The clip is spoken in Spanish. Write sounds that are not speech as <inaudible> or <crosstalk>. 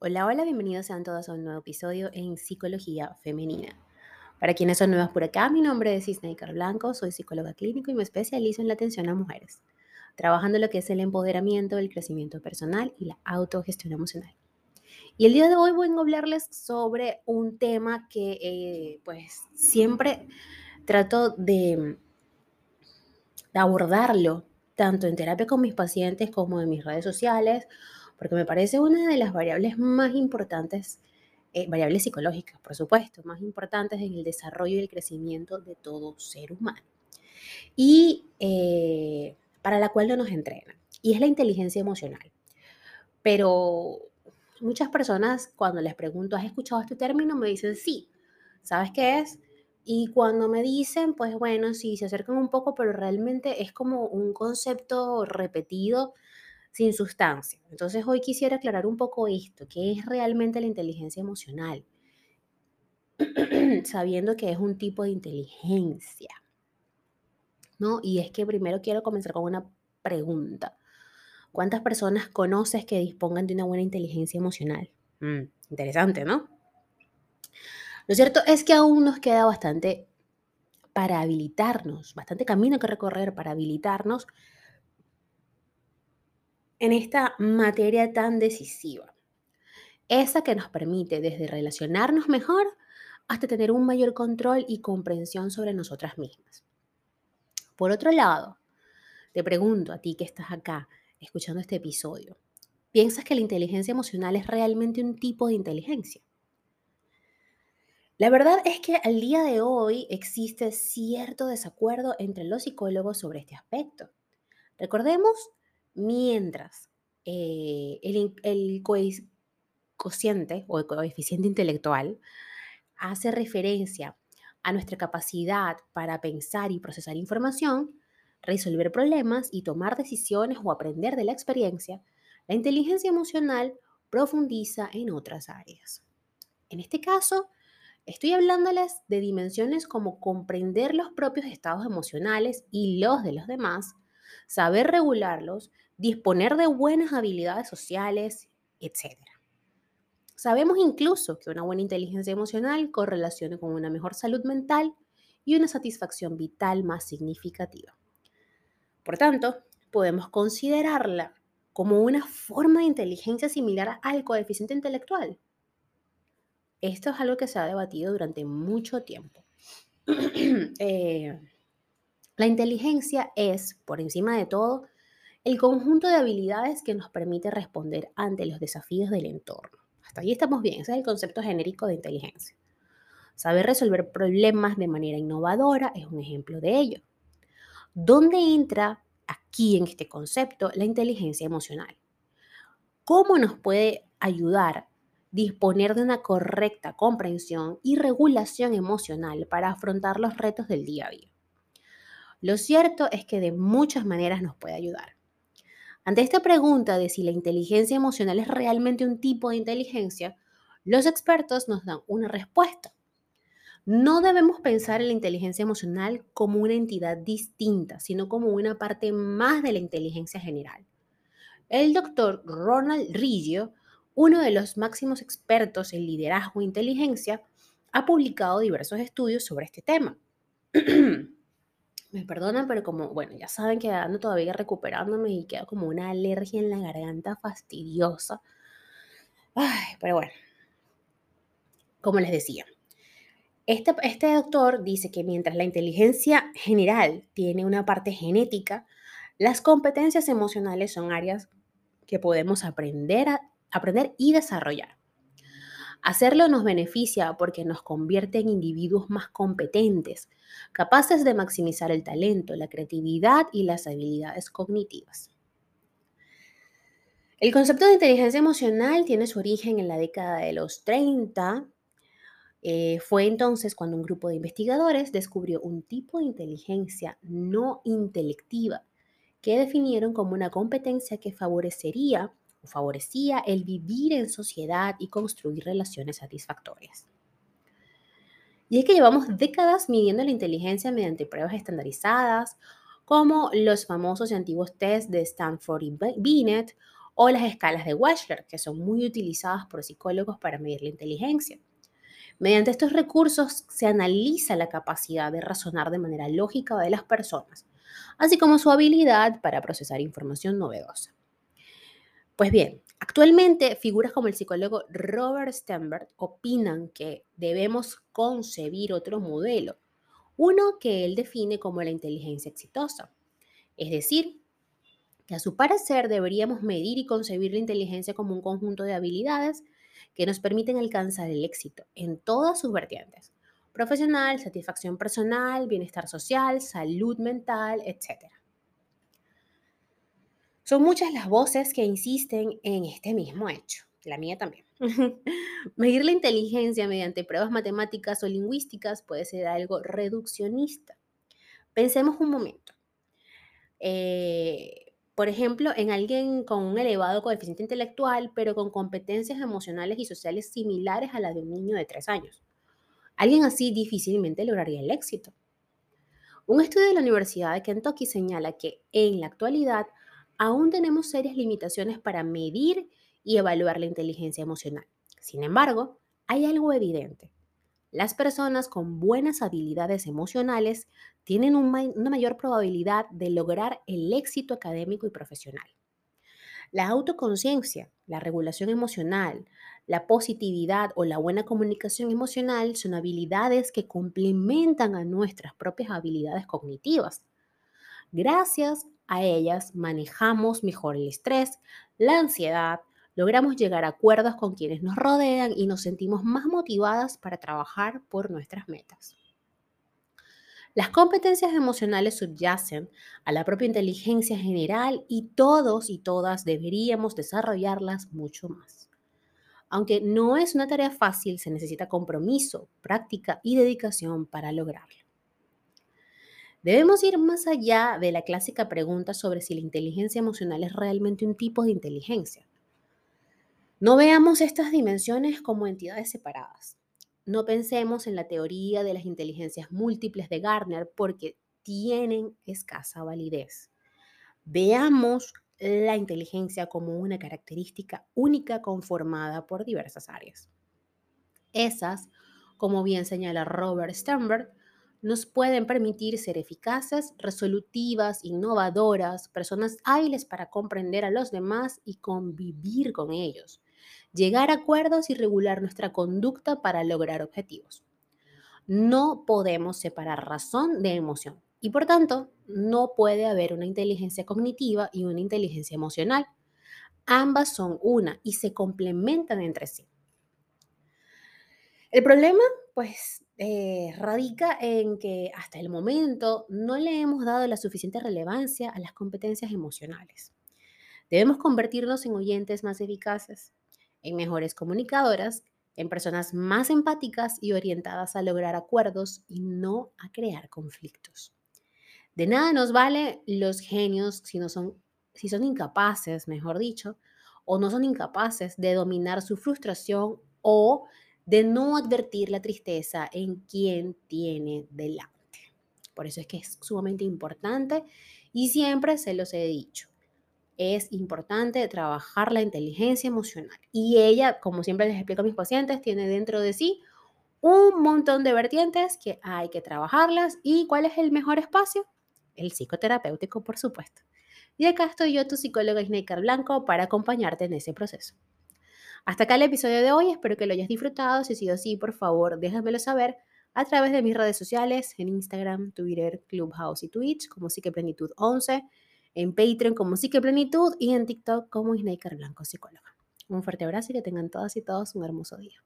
Hola, hola, bienvenidos sean todos a un nuevo episodio en Psicología Femenina. Para quienes son nuevas por acá, mi nombre es Isnaikar Blanco, soy psicóloga clínico y me especializo en la atención a mujeres, trabajando lo que es el empoderamiento, el crecimiento personal y la autogestión emocional. Y el día de hoy voy a hablarles sobre un tema que eh, pues siempre trato de abordarlo, tanto en terapia con mis pacientes como en mis redes sociales porque me parece una de las variables más importantes, eh, variables psicológicas, por supuesto, más importantes en el desarrollo y el crecimiento de todo ser humano. Y eh, para la cual no nos entrenan. Y es la inteligencia emocional. Pero muchas personas cuando les pregunto, ¿has escuchado este término? Me dicen, sí. ¿Sabes qué es? Y cuando me dicen, pues bueno, sí, se acercan un poco, pero realmente es como un concepto repetido sin sustancia. Entonces hoy quisiera aclarar un poco esto, qué es realmente la inteligencia emocional, <clears throat> sabiendo que es un tipo de inteligencia. ¿No? Y es que primero quiero comenzar con una pregunta. ¿Cuántas personas conoces que dispongan de una buena inteligencia emocional? Mm, interesante, ¿no? Lo cierto es que aún nos queda bastante para habilitarnos, bastante camino que recorrer para habilitarnos en esta materia tan decisiva. Esa que nos permite desde relacionarnos mejor hasta tener un mayor control y comprensión sobre nosotras mismas. Por otro lado, te pregunto a ti que estás acá escuchando este episodio, ¿piensas que la inteligencia emocional es realmente un tipo de inteligencia? La verdad es que al día de hoy existe cierto desacuerdo entre los psicólogos sobre este aspecto. Recordemos Mientras eh, el, el cociente o el coeficiente intelectual hace referencia a nuestra capacidad para pensar y procesar información, resolver problemas y tomar decisiones o aprender de la experiencia, la inteligencia emocional profundiza en otras áreas. En este caso, estoy hablándoles de dimensiones como comprender los propios estados emocionales y los de los demás, saber regularlos, disponer de buenas habilidades sociales, etc. Sabemos incluso que una buena inteligencia emocional correlaciona con una mejor salud mental y una satisfacción vital más significativa. Por tanto, podemos considerarla como una forma de inteligencia similar al coeficiente intelectual. Esto es algo que se ha debatido durante mucho tiempo. <clears throat> eh, la inteligencia es, por encima de todo, el conjunto de habilidades que nos permite responder ante los desafíos del entorno. Hasta ahí estamos bien, ese es el concepto genérico de inteligencia. Saber resolver problemas de manera innovadora es un ejemplo de ello. ¿Dónde entra aquí en este concepto la inteligencia emocional? ¿Cómo nos puede ayudar disponer de una correcta comprensión y regulación emocional para afrontar los retos del día a día? Lo cierto es que de muchas maneras nos puede ayudar. Ante esta pregunta de si la inteligencia emocional es realmente un tipo de inteligencia, los expertos nos dan una respuesta. No debemos pensar en la inteligencia emocional como una entidad distinta, sino como una parte más de la inteligencia general. El doctor Ronald Riggio, uno de los máximos expertos en liderazgo e inteligencia, ha publicado diversos estudios sobre este tema. <clears throat> Me perdonan, pero como, bueno, ya saben que ando todavía recuperándome y queda como una alergia en la garganta fastidiosa. Ay, pero bueno, como les decía, este, este doctor dice que mientras la inteligencia general tiene una parte genética, las competencias emocionales son áreas que podemos aprender, a, aprender y desarrollar. Hacerlo nos beneficia porque nos convierte en individuos más competentes, capaces de maximizar el talento, la creatividad y las habilidades cognitivas. El concepto de inteligencia emocional tiene su origen en la década de los 30. Eh, fue entonces cuando un grupo de investigadores descubrió un tipo de inteligencia no intelectiva que definieron como una competencia que favorecería favorecía el vivir en sociedad y construir relaciones satisfactorias. Y es que llevamos décadas midiendo la inteligencia mediante pruebas estandarizadas, como los famosos y antiguos test de Stanford y Binet, o las escalas de Wechsler, que son muy utilizadas por psicólogos para medir la inteligencia. Mediante estos recursos se analiza la capacidad de razonar de manera lógica de las personas, así como su habilidad para procesar información novedosa. Pues bien, actualmente figuras como el psicólogo Robert Stenberg opinan que debemos concebir otro modelo, uno que él define como la inteligencia exitosa. Es decir, que a su parecer deberíamos medir y concebir la inteligencia como un conjunto de habilidades que nos permiten alcanzar el éxito en todas sus vertientes, profesional, satisfacción personal, bienestar social, salud mental, etc. Son muchas las voces que insisten en este mismo hecho, la mía también. <laughs> Medir la inteligencia mediante pruebas matemáticas o lingüísticas puede ser algo reduccionista. Pensemos un momento. Eh, por ejemplo, en alguien con un elevado coeficiente intelectual, pero con competencias emocionales y sociales similares a las de un niño de tres años. Alguien así difícilmente lograría el éxito. Un estudio de la Universidad de Kentucky señala que en la actualidad aún tenemos serias limitaciones para medir y evaluar la inteligencia emocional. Sin embargo, hay algo evidente. Las personas con buenas habilidades emocionales tienen una mayor probabilidad de lograr el éxito académico y profesional. La autoconciencia, la regulación emocional, la positividad o la buena comunicación emocional son habilidades que complementan a nuestras propias habilidades cognitivas. Gracias a ellas manejamos mejor el estrés, la ansiedad, logramos llegar a acuerdos con quienes nos rodean y nos sentimos más motivadas para trabajar por nuestras metas. Las competencias emocionales subyacen a la propia inteligencia general y todos y todas deberíamos desarrollarlas mucho más. Aunque no es una tarea fácil, se necesita compromiso, práctica y dedicación para lograrlo. Debemos ir más allá de la clásica pregunta sobre si la inteligencia emocional es realmente un tipo de inteligencia. No veamos estas dimensiones como entidades separadas. No pensemos en la teoría de las inteligencias múltiples de Gardner porque tienen escasa validez. Veamos la inteligencia como una característica única conformada por diversas áreas. Esas, como bien señala Robert Sternberg, nos pueden permitir ser eficaces, resolutivas, innovadoras, personas hábiles para comprender a los demás y convivir con ellos, llegar a acuerdos y regular nuestra conducta para lograr objetivos. No podemos separar razón de emoción y por tanto no puede haber una inteligencia cognitiva y una inteligencia emocional. Ambas son una y se complementan entre sí. El problema, pues, eh, radica en que hasta el momento no le hemos dado la suficiente relevancia a las competencias emocionales. Debemos convertirnos en oyentes más eficaces, en mejores comunicadoras, en personas más empáticas y orientadas a lograr acuerdos y no a crear conflictos. De nada nos vale los genios si, no son, si son incapaces, mejor dicho, o no son incapaces de dominar su frustración o de no advertir la tristeza en quien tiene delante. Por eso es que es sumamente importante y siempre se los he dicho. Es importante trabajar la inteligencia emocional. Y ella, como siempre les explico a mis pacientes, tiene dentro de sí un montón de vertientes que hay que trabajarlas. ¿Y cuál es el mejor espacio? El psicoterapéutico, por supuesto. Y acá estoy yo, tu psicóloga Snaker Blanco, para acompañarte en ese proceso. Hasta acá el episodio de hoy, espero que lo hayas disfrutado. Si ha sido así, por favor, déjamelo saber a través de mis redes sociales, en Instagram, Twitter, Clubhouse y Twitch, como Psiqueplenitud 11, en Patreon como Psiqueplenitud y en TikTok como Snaker Blanco Psicóloga. Un fuerte abrazo y que tengan todas y todos un hermoso día.